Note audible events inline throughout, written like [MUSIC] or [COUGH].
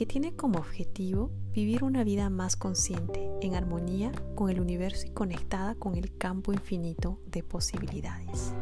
que tiene como objetivo vivir una vida más consciente, en armonía con el universo y conectada con el campo infinito de posibilidades.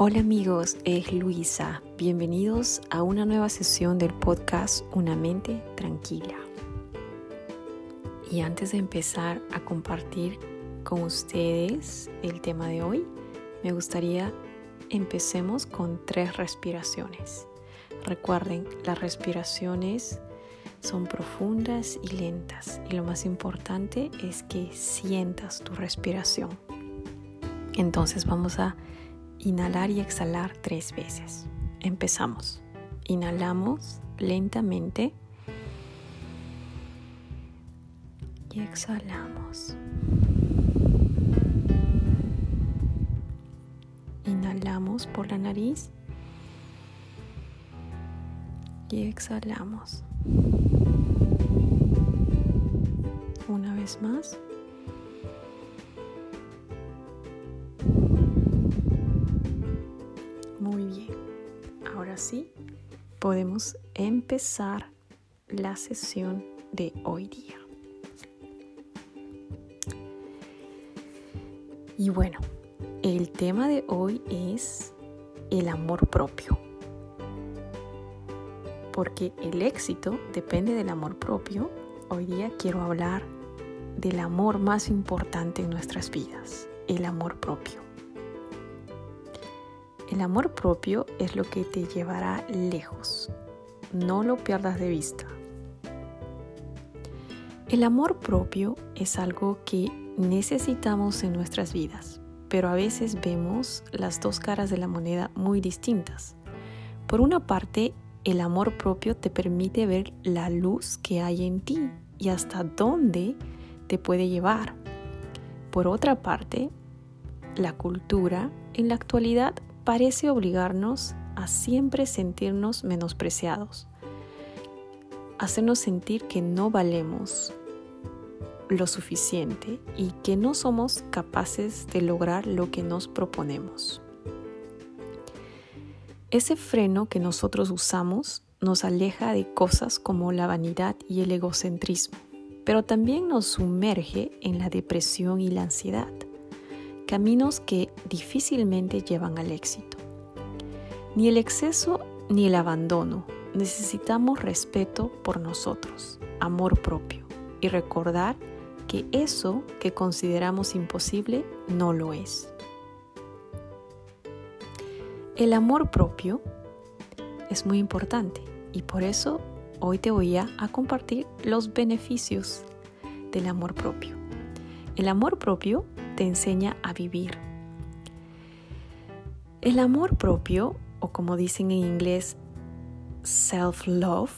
Hola amigos, es Luisa. Bienvenidos a una nueva sesión del podcast Una mente tranquila. Y antes de empezar a compartir con ustedes el tema de hoy, me gustaría empecemos con tres respiraciones. Recuerden, las respiraciones son profundas y lentas y lo más importante es que sientas tu respiración. Entonces vamos a Inhalar y exhalar tres veces. Empezamos. Inhalamos lentamente y exhalamos. Inhalamos por la nariz y exhalamos. Una vez más. Así podemos empezar la sesión de hoy día. Y bueno, el tema de hoy es el amor propio. Porque el éxito depende del amor propio. Hoy día quiero hablar del amor más importante en nuestras vidas, el amor propio. El amor propio es lo que te llevará lejos. No lo pierdas de vista. El amor propio es algo que necesitamos en nuestras vidas, pero a veces vemos las dos caras de la moneda muy distintas. Por una parte, el amor propio te permite ver la luz que hay en ti y hasta dónde te puede llevar. Por otra parte, la cultura en la actualidad parece obligarnos a siempre sentirnos menospreciados, hacernos sentir que no valemos lo suficiente y que no somos capaces de lograr lo que nos proponemos. Ese freno que nosotros usamos nos aleja de cosas como la vanidad y el egocentrismo, pero también nos sumerge en la depresión y la ansiedad caminos que difícilmente llevan al éxito. Ni el exceso ni el abandono. Necesitamos respeto por nosotros, amor propio y recordar que eso que consideramos imposible no lo es. El amor propio es muy importante y por eso hoy te voy a, compartir los beneficios del amor propio. El amor propio te enseña a vivir. El amor propio, o como dicen en inglés, self-love,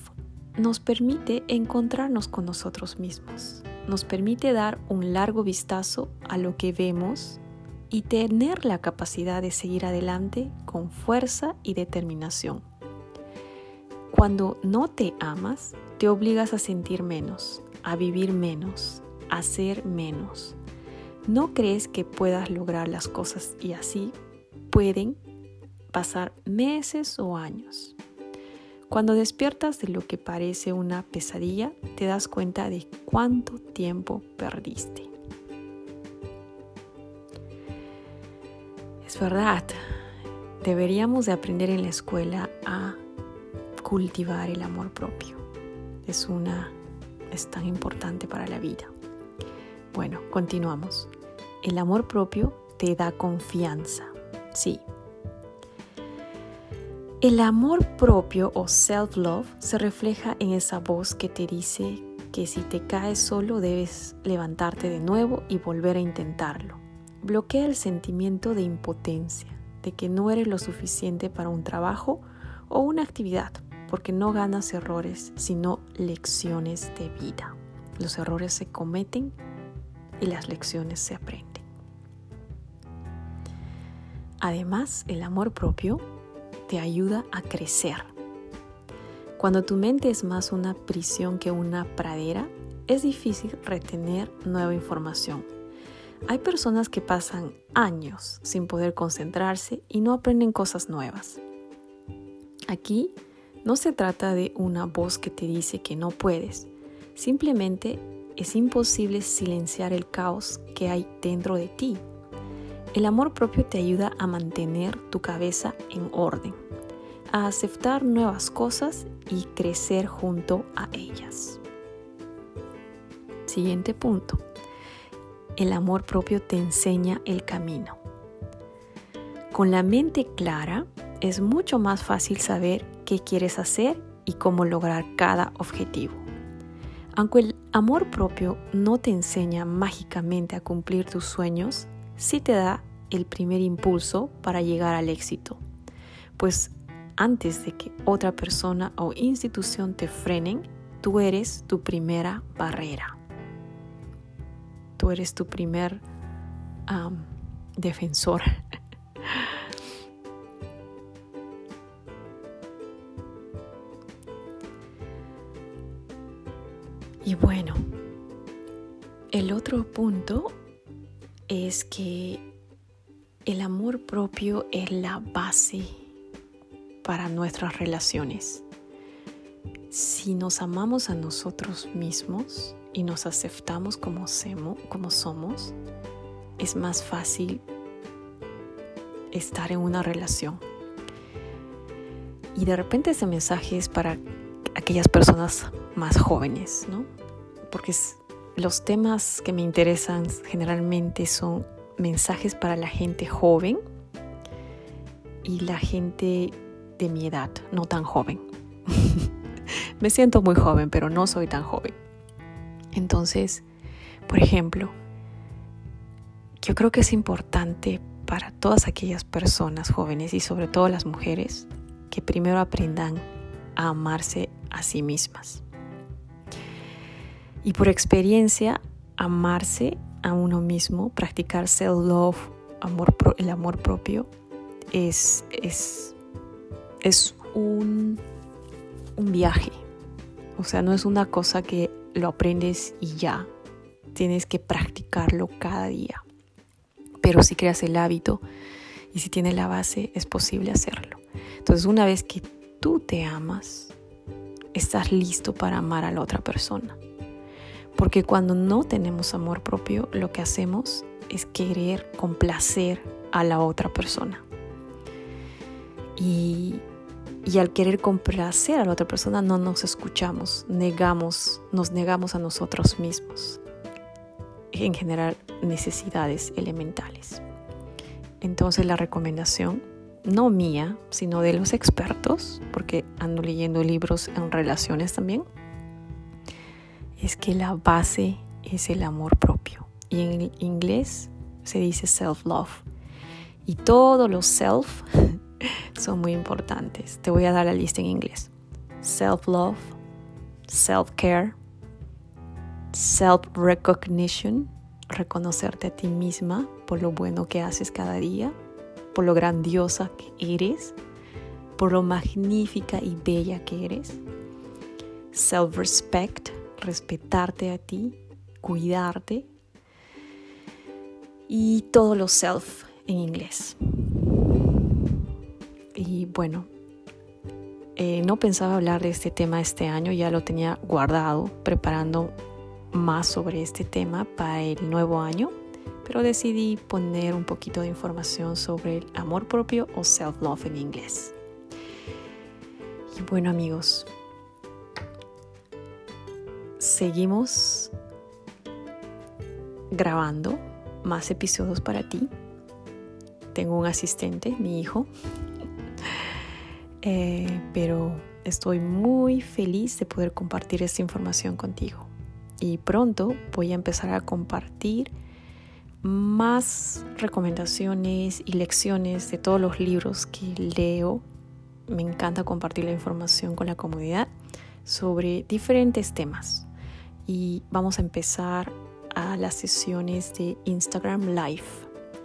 nos permite encontrarnos con nosotros mismos. Nos permite dar un largo vistazo a lo que vemos y tener la capacidad de seguir adelante con fuerza y determinación. Cuando no te amas, te obligas a sentir menos, a vivir menos, a ser menos no crees que puedas lograr las cosas y así pueden pasar meses o años. Cuando despiertas de lo que parece una pesadilla, te das cuenta de cuánto tiempo perdiste. Es verdad, deberíamos de aprender en la escuela a cultivar el amor propio. Es una es tan importante para la vida. Bueno, continuamos. El amor propio te da confianza. Sí. El amor propio o self-love se refleja en esa voz que te dice que si te caes solo debes levantarte de nuevo y volver a intentarlo. bloquea el sentimiento de impotencia, de que no eres lo suficiente para un trabajo o una actividad, porque no ganas errores, sino lecciones de vida. Los errores se cometen y las lecciones se aprenden. Además, el amor propio te ayuda a crecer. Cuando tu mente es más una prisión que una pradera, es difícil retener nueva información. Hay personas que pasan años sin poder concentrarse y no aprenden cosas nuevas. Aquí no se trata de una voz que te dice que no puedes, simplemente es imposible silenciar el caos que hay dentro de ti el amor propio te ayuda a mantener tu cabeza en orden, a aceptar nuevas cosas y crecer junto a ellas. Siguiente punto. El amor propio te enseña el camino. Con la mente clara es mucho más fácil saber qué quieres hacer y cómo lograr cada objetivo. Aunque el amor propio no te enseña mágicamente a cumplir tus sueños, sí te da el primer impulso para llegar al éxito. Pues antes de que otra persona o institución te frenen, tú eres tu primera barrera. Tú eres tu primer defensor. Y bueno, el otro punto es que el amor propio es la base para nuestras relaciones. Si nos amamos a nosotros mismos y nos aceptamos como, somos, es más fácil estar en una relación. Y de repente ese mensaje es para aquellas personas más jóvenes, ¿no? Porque los temas que me interesan generalmente son mensajes para la gente joven y la gente de mi edad, no tan joven. [LAUGHS] Me siento muy joven, pero no soy tan joven. Entonces, por ejemplo, yo creo que es importante para todas aquellas personas jóvenes y sobre todo las mujeres que primero aprendan a amarse a sí mismas. Y por experiencia, amarse a uno mismo, practicar self-love, el amor propio, es, es, es un, un viaje. O sea, no es una cosa que lo aprendes y ya. Tienes que practicarlo cada día. Pero si creas el hábito y si tienes la base, es posible hacerlo. Entonces, una vez que tú te amas, estás listo para amar a la otra persona. Porque cuando no tenemos amor propio, lo que hacemos es querer complacer a la otra persona. Y, al querer complacer a la otra persona no nos escuchamos, negamos, nos negamos a nosotros mismos. En general, necesidades elementales. Entonces la recomendación, no mía, sino de los expertos, porque ando leyendo libros en relaciones también, es que la base es el amor propio. Y en inglés se dice self-love. Y todos los self [LAUGHS] son muy importantes. Te voy a dar la lista en inglés. Self-love, self-care, self-recognition, reconocerte a ti misma por lo bueno que haces cada día, por lo grandiosa que eres, por lo magnífica y bella que eres. Self-respect, respetarte a ti, cuidarte y todo lo self en inglés. Y bueno, eh, no pensaba hablar de este tema este año, ya lo tenía guardado, preparando más sobre este tema para el nuevo año, pero decidí poner un poquito de información sobre el amor propio o self-love en inglés. Y bueno amigos, seguimos grabando más episodios para ti. Tengo un asistente, mi hijo, [LAUGHS] eh, pero estoy muy feliz de poder compartir esta información contigo. Y pronto voy a empezar a compartir más recomendaciones y lecciones de todos los libros que leo. Me encanta compartir la información con la comunidad sobre diferentes temas. Y vamos a empezar a las sesiones de Instagram Live,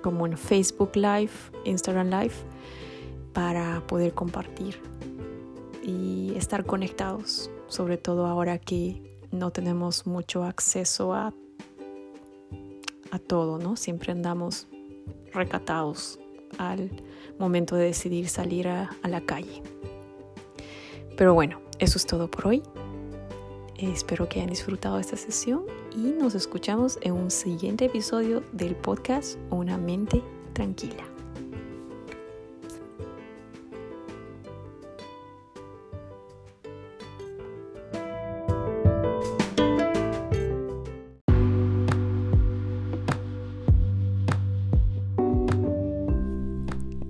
como en Facebook Live, Instagram Live, para poder compartir y estar conectados, sobre todo ahora que no tenemos mucho acceso a, a todo, ¿no? Siempre andamos recatados al momento de decidir salir a, a la calle. Pero bueno, eso es todo por hoy. Espero que hayan disfrutado esta sesión y nos escuchamos en un siguiente episodio del podcast Una mente tranquila.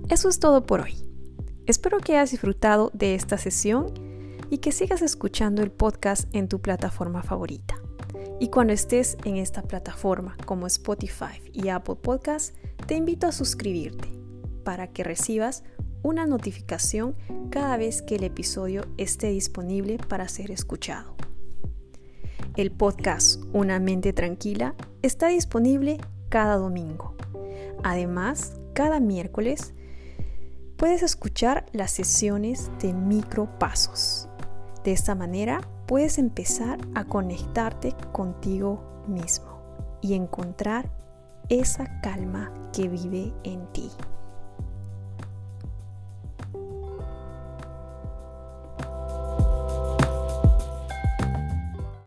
Eso es todo por hoy. Espero que hayas disfrutado de esta sesión y que sigas escuchando el podcast en tu plataforma favorita. Y cuando estés en esta plataforma como Spotify y Apple Podcast, te invito a suscribirte para que recibas una notificación cada vez que el episodio esté disponible para ser escuchado. El podcast Una mente tranquila está disponible cada domingo. Además, cada miércoles puedes escuchar las sesiones de micropasos de esta manera puedes empezar a conectarte contigo mismo y encontrar esa calma que vive en ti.